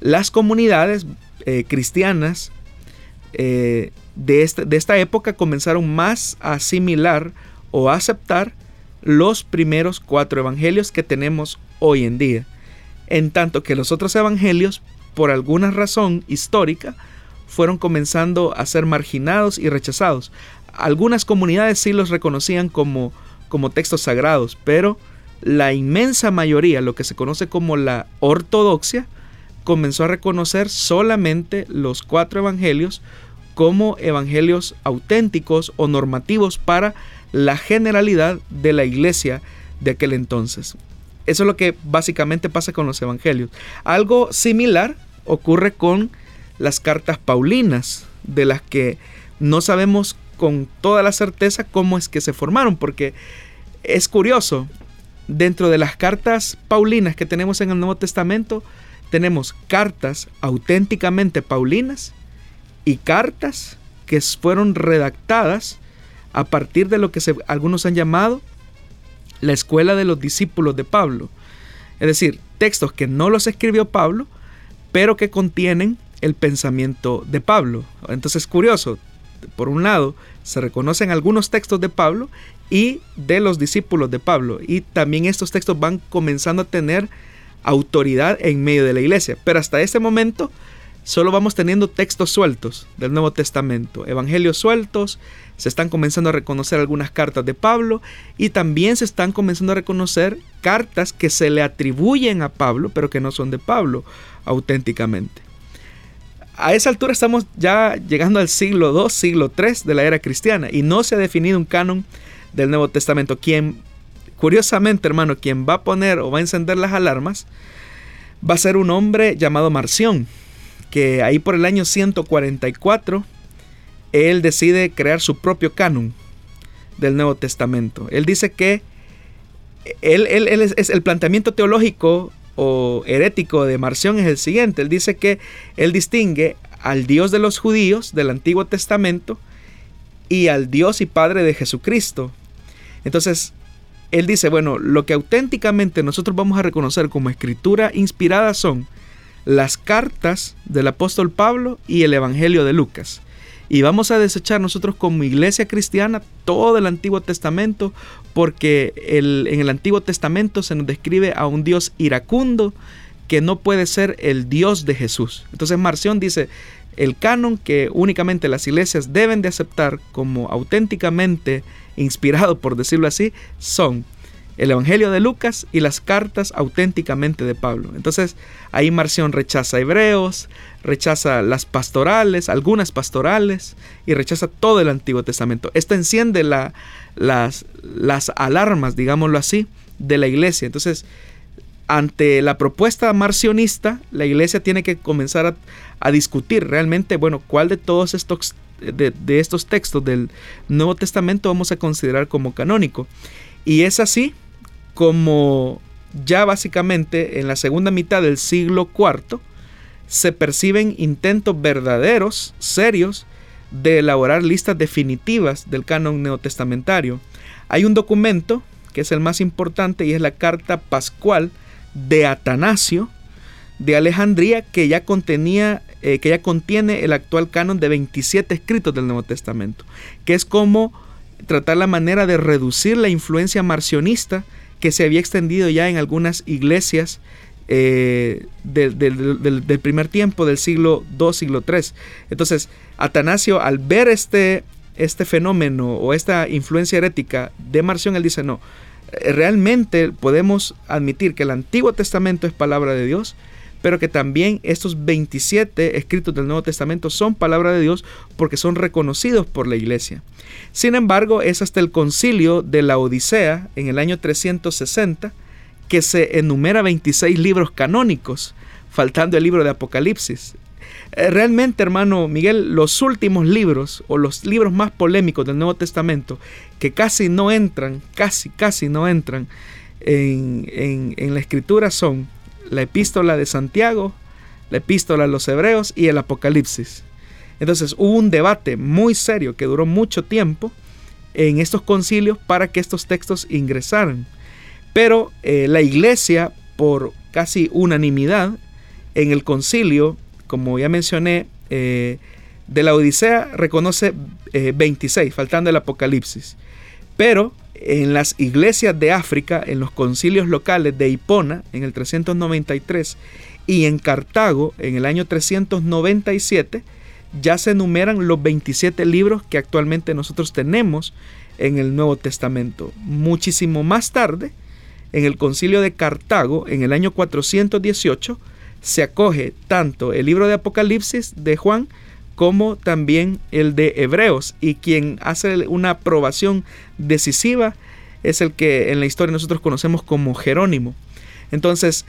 Las comunidades eh, cristianas eh, de, este, de esta época comenzaron más a asimilar o a aceptar los primeros cuatro evangelios que tenemos hoy en día. En tanto que los otros evangelios, por alguna razón histórica, fueron comenzando a ser marginados y rechazados. Algunas comunidades sí los reconocían como, como textos sagrados, pero la inmensa mayoría, lo que se conoce como la ortodoxia, comenzó a reconocer solamente los cuatro evangelios como evangelios auténticos o normativos para la generalidad de la iglesia de aquel entonces. Eso es lo que básicamente pasa con los evangelios. Algo similar ocurre con las cartas paulinas, de las que no sabemos con toda la certeza cómo es que se formaron, porque es curioso, dentro de las cartas paulinas que tenemos en el Nuevo Testamento, tenemos cartas auténticamente paulinas y cartas que fueron redactadas a partir de lo que algunos han llamado la escuela de los discípulos de Pablo. Es decir, textos que no los escribió Pablo, pero que contienen el pensamiento de Pablo. Entonces es curioso, por un lado, se reconocen algunos textos de Pablo y de los discípulos de Pablo. Y también estos textos van comenzando a tener autoridad en medio de la iglesia. Pero hasta este momento solo vamos teniendo textos sueltos del Nuevo Testamento, evangelios sueltos, se están comenzando a reconocer algunas cartas de Pablo y también se están comenzando a reconocer cartas que se le atribuyen a Pablo, pero que no son de Pablo auténticamente. A esa altura estamos ya llegando al siglo II, siglo III de la era cristiana y no se ha definido un canon del Nuevo Testamento. Quien, curiosamente hermano, quien va a poner o va a encender las alarmas va a ser un hombre llamado Marción, que ahí por el año 144 él decide crear su propio canon del Nuevo Testamento. Él dice que es, el planteamiento teológico o herético de Marción es el siguiente. Él dice que él distingue al Dios de los judíos del Antiguo Testamento y al Dios y Padre de Jesucristo. Entonces, él dice, bueno, lo que auténticamente nosotros vamos a reconocer como escritura inspirada son las cartas del apóstol Pablo y el Evangelio de Lucas. Y vamos a desechar nosotros como iglesia cristiana todo el Antiguo Testamento porque en el Antiguo Testamento se nos describe a un Dios iracundo que no puede ser el Dios de Jesús. Entonces Marción dice, el canon que únicamente las iglesias deben de aceptar como auténticamente inspirado, por decirlo así, son el Evangelio de Lucas y las cartas auténticamente de Pablo. Entonces ahí Marción rechaza hebreos, rechaza las pastorales, algunas pastorales, y rechaza todo el Antiguo Testamento. Esto enciende la, las, las alarmas, digámoslo así, de la iglesia. Entonces, ante la propuesta marcionista, la iglesia tiene que comenzar a, discutir realmente, bueno, cuál de todos estos, de, estos textos del Nuevo Testamento vamos a considerar como canónico. Y es así como ya básicamente en la segunda mitad del siglo IV se perciben intentos verdaderos, serios, de elaborar listas definitivas del canon neotestamentario. Hay un documento que es el más importante y es la carta pascual de Atanasio de Alejandría que ya contenía eh, que ya contiene el actual canon de 27 escritos del Nuevo Testamento, que es como tratar la manera de reducir la influencia marcionista que se había extendido ya en algunas iglesias eh, del, primer tiempo del siglo II, siglo III. Entonces, Atanasio, al ver este, este fenómeno o esta influencia herética de Marción, él dice, no, realmente podemos admitir que el Antiguo Testamento es palabra de Dios, pero que también estos 27 escritos del Nuevo Testamento son palabra de Dios porque son reconocidos por la iglesia. Sin embargo, es hasta el concilio de la Odisea en el año 360 que se enumera 26 libros canónicos, faltando el libro de Apocalipsis. Eh, realmente, hermano Miguel, los últimos libros o los libros más polémicos del Nuevo Testamento, que casi no entran, casi, casi no entran en, en la escritura son la epístola de Santiago, la epístola a los Hebreos y el Apocalipsis. Entonces hubo un debate muy serio que duró mucho tiempo en estos concilios para que estos textos ingresaran. Pero eh, la iglesia, por casi unanimidad, en el concilio, como ya mencioné, eh, de la Odisea reconoce 26, eh, faltando el Apocalipsis. Pero en las iglesias de África, en los concilios locales de Hipona en el 393 y en Cartago en el año 397, ya se enumeran los 27 libros que actualmente nosotros tenemos en el Nuevo Testamento. Muchísimo más tarde, en el concilio de Cartago, en el año 418, se acoge tanto el libro de Apocalipsis de Juan como también el de Hebreos. Y quien hace una aprobación decisiva es el que en la historia nosotros conocemos como Jerónimo. Entonces,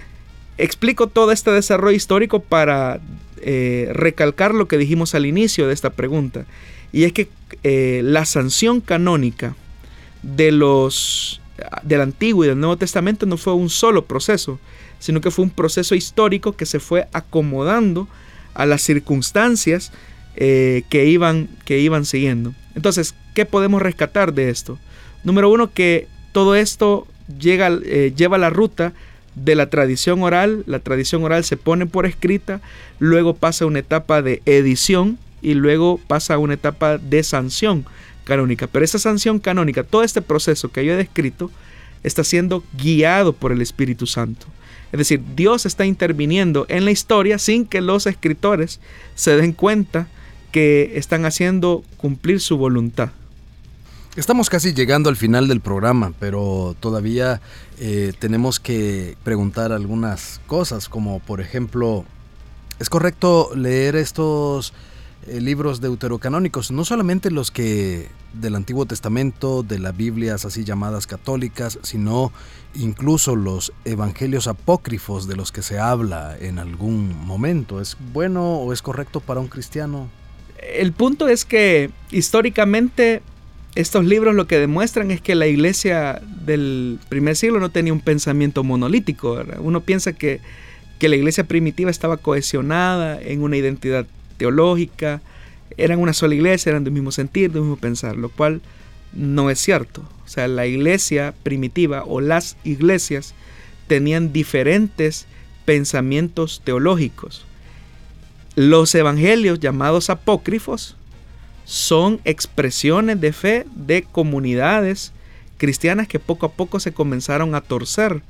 explico todo este desarrollo histórico para eh, recalcar lo que dijimos al inicio de esta pregunta. Y es que eh, la sanción canónica de los del Antiguo y del Nuevo Testamento no fue un solo proceso, sino que fue un proceso histórico que se fue acomodando a las circunstancias eh, que, iban, que iban siguiendo. Entonces, ¿qué podemos rescatar de esto? Número uno, que todo esto llega, eh, lleva la ruta de la tradición oral, la tradición oral se pone por escrita, luego pasa una etapa de edición y luego pasa una etapa de sanción canónica. Pero esa sanción canónica, todo este proceso que yo he descrito, está siendo guiado por el Espíritu Santo. Es decir, Dios está interviniendo en la historia sin que los escritores se den cuenta que están haciendo cumplir su voluntad.
Estamos casi llegando al final del programa, pero todavía eh, tenemos que preguntar algunas cosas, como por ejemplo, ¿es correcto leer estos eh, libros deuterocanónicos? No solamente los que del Antiguo Testamento, de las Biblias así llamadas católicas, sino incluso los evangelios apócrifos de los que se habla en algún momento. ¿Es bueno o es correcto para un cristiano?
el punto es que históricamente estos libros lo que demuestran es que la iglesia del primer siglo no tenía un pensamiento monolítico. Uno piensa que, la iglesia primitiva estaba cohesionada en una identidad teológica, eran una sola iglesia, eran del mismo sentir, del mismo pensar, lo cual no es cierto. O sea, la iglesia primitiva o las iglesias tenían diferentes pensamientos teológicos. Los evangelios llamados apócrifos son expresiones de fe de comunidades cristianas que poco a poco se comenzaron a torcer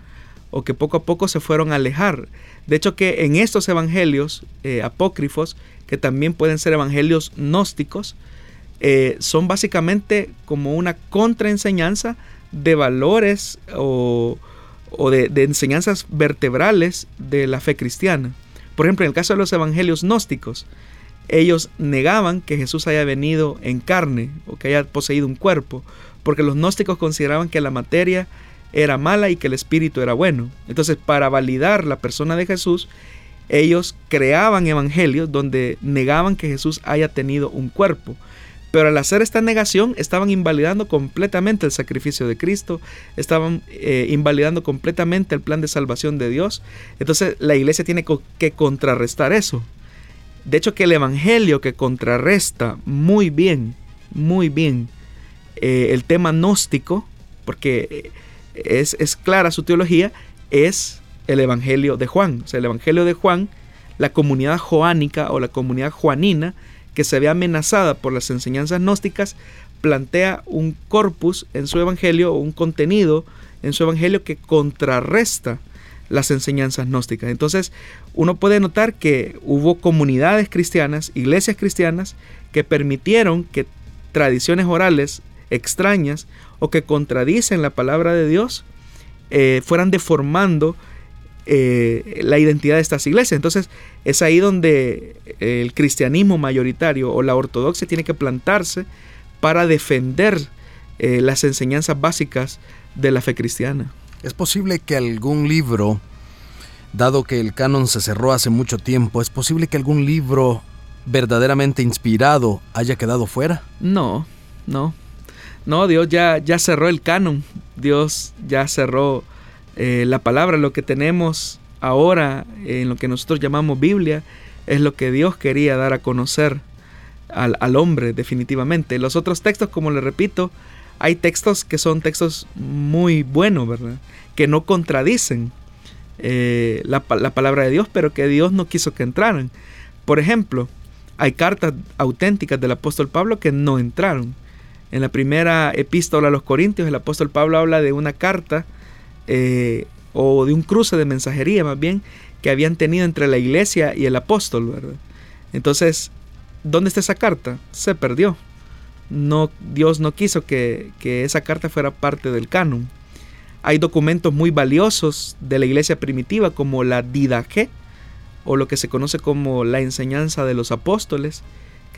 o que poco a poco se fueron a alejar. De hecho que en estos evangelios eh, apócrifos, que también pueden ser evangelios gnósticos, eh, son básicamente como una contraenseñanza de valores o, de enseñanzas vertebrales de la fe cristiana. Por ejemplo, en el caso de los evangelios gnósticos, ellos negaban que Jesús haya venido en carne o que haya poseído un cuerpo, porque los gnósticos consideraban que la materia era mala y que el espíritu era bueno. Entonces, para validar la persona de Jesús, ellos creaban evangelios donde negaban que Jesús haya tenido un cuerpo. Pero al hacer esta negación estaban invalidando completamente el sacrificio de Cristo, estaban eh, invalidando completamente el plan de salvación de Dios. Entonces la iglesia tiene que contrarrestar eso. De hecho que el Evangelio que contrarresta muy bien, muy bien eh, el tema gnóstico, porque eh, es, es clara su teología, es el Evangelio de Juan. O sea, el Evangelio de Juan, la comunidad joánica o la comunidad juanina, que se ve amenazada por las enseñanzas gnósticas, plantea un corpus en su evangelio o un contenido en su evangelio que contrarresta las enseñanzas gnósticas. Entonces, uno puede notar que hubo comunidades cristianas, iglesias cristianas, que permitieron que tradiciones orales extrañas o que contradicen la palabra de Dios eh, fueran deformando eh, la identidad de estas iglesias. Entonces es ahí donde el cristianismo mayoritario o la ortodoxia tiene que plantarse para defender eh, las enseñanzas básicas de la fe cristiana.
Es posible que algún libro, dado que el canon se cerró hace mucho tiempo, es posible que algún libro verdaderamente inspirado haya quedado fuera?
No, no. No, Dios ya, ya cerró el canon. Dios ya cerró eh, la palabra, lo que tenemos ahora en lo que nosotros llamamos Biblia, es lo que Dios quería dar a conocer al, hombre definitivamente. Los otros textos, como le repito, hay textos que son textos muy buenos, ¿verdad? Que no contradicen eh, la, la, palabra de Dios, pero que Dios no quiso que entraran. Por ejemplo, hay cartas auténticas del apóstol Pablo que no entraron. En la primera epístola a los Corintios, el apóstol Pablo habla de una carta eh, o de un cruce de mensajería más bien que habían tenido entre la iglesia y el apóstol, ¿verdad? Entonces, ¿dónde está esa carta? Se perdió. No, Dios no quiso que, que esa carta fuera parte del canon. Hay documentos muy valiosos de la iglesia primitiva como la Didache o lo que se conoce como la enseñanza de los apóstoles,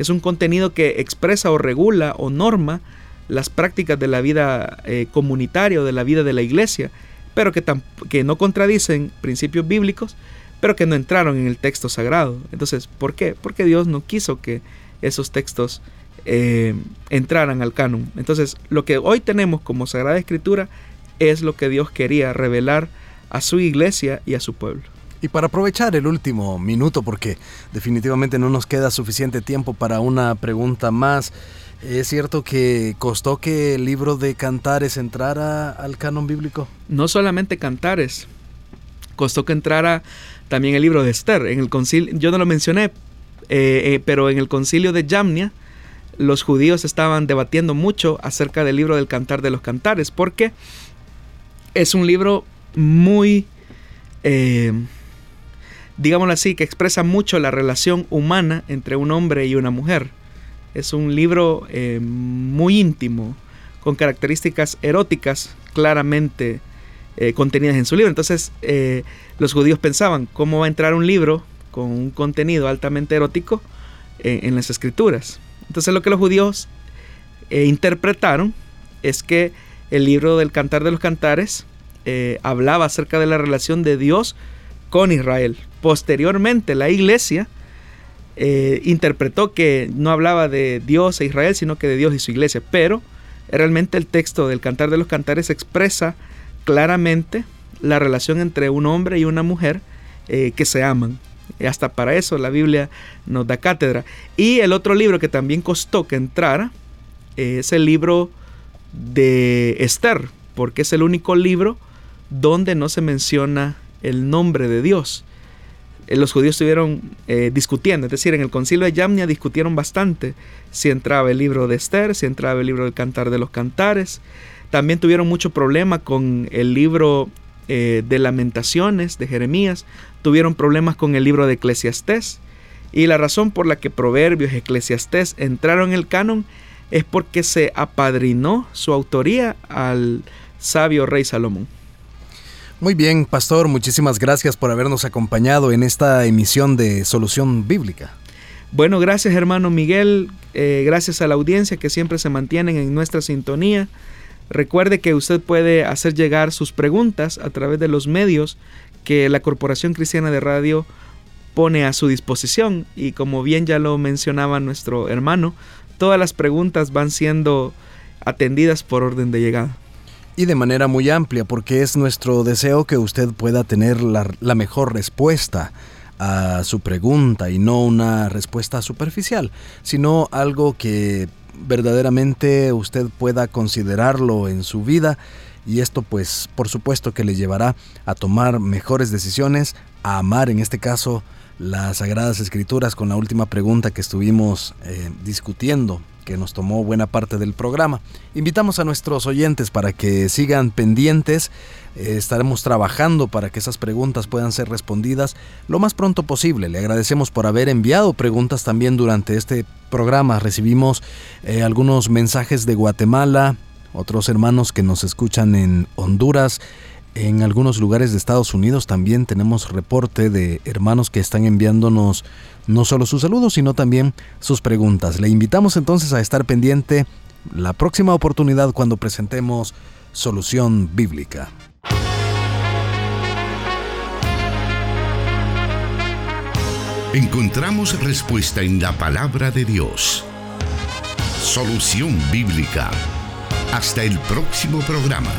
es un contenido que expresa o regula o norma las prácticas de la vida eh, comunitaria o de la vida de la iglesia, pero que, no contradicen principios bíblicos, pero que no entraron en el texto sagrado. Entonces, ¿por qué? Porque Dios no quiso que esos textos eh, entraran al canon. Entonces, lo que hoy tenemos como Sagrada Escritura es lo que Dios quería revelar a su iglesia y a su pueblo.
Y para aprovechar el último minuto, porque definitivamente no nos queda suficiente tiempo para una pregunta más, ¿es cierto que costó que el libro de Cantares entrara al canon bíblico?
No solamente Cantares, costó que entrara también el libro de Esther. En el concilio, yo no lo mencioné, eh, eh, pero en el concilio de Yamnia, los judíos estaban debatiendo mucho acerca del libro del Cantar de los Cantares, porque es un libro muy, eh, digámoslo así, que expresa mucho la relación humana entre un hombre y una mujer. Es un libro eh, muy íntimo, con características eróticas claramente eh, contenidas en su libro. Entonces los judíos pensaban, ¿cómo va a entrar un libro con un contenido altamente erótico en las escrituras? Entonces lo que los judíos interpretaron es que el libro del Cantar de los Cantares eh, hablaba acerca de la relación de Dios con Israel. Posteriormente, la iglesia eh, interpretó que no hablaba de Dios e Israel, sino que de Dios y su iglesia. Pero realmente el texto del Cantar de los Cantares expresa claramente la relación entre un hombre y una mujer eh, que se aman. Hasta para eso la Biblia nos da cátedra. Y el otro libro que también costó que entrara es el libro de Esther, porque es el único libro donde no se menciona el nombre de Dios. Eh, los judíos estuvieron eh, discutiendo, es decir, en el concilio de Yamnia discutieron bastante si entraba el libro de Esther, si entraba el libro del Cantar de los Cantares. También tuvieron mucho problema con el libro eh, de Lamentaciones de Jeremías, tuvieron problemas con el libro de Eclesiastés. Y la razón por la que Proverbios y Eclesiastés entraron en el canon es porque se apadrinó su autoría al sabio rey Salomón.
Muy bien, pastor, muchísimas gracias por habernos acompañado en esta emisión de Solución Bíblica.
Bueno, gracias hermano Miguel, eh, gracias a la audiencia que siempre se mantienen en nuestra sintonía. Recuerde que usted puede hacer llegar sus preguntas a través de los medios que la Corporación Cristiana de Radio pone a su disposición y como bien ya lo mencionaba nuestro hermano, todas las preguntas van siendo atendidas por orden de llegada.
Y de manera muy amplia, porque es nuestro deseo que usted pueda tener la, mejor respuesta a su pregunta y no una respuesta superficial, sino algo que verdaderamente usted pueda considerarlo en su vida y esto pues por supuesto que le llevará a tomar mejores decisiones, a amar en este caso las Sagradas Escrituras con la última pregunta que estuvimos eh, discutiendo, que nos tomó buena parte del programa. Invitamos a nuestros oyentes para que sigan pendientes. Eh, estaremos trabajando para que esas preguntas puedan ser respondidas lo más pronto posible. Le agradecemos por haber enviado preguntas también durante este programa. Recibimos eh, algunos mensajes de Guatemala, otros hermanos que nos escuchan en Honduras, en algunos lugares de Estados Unidos también tenemos reporte de hermanos que están enviándonos no solo sus saludos, sino también sus preguntas. Le invitamos entonces a estar pendiente la próxima oportunidad cuando presentemos Solución Bíblica.
Encontramos respuesta en la palabra de Dios. Solución Bíblica. Hasta el próximo programa.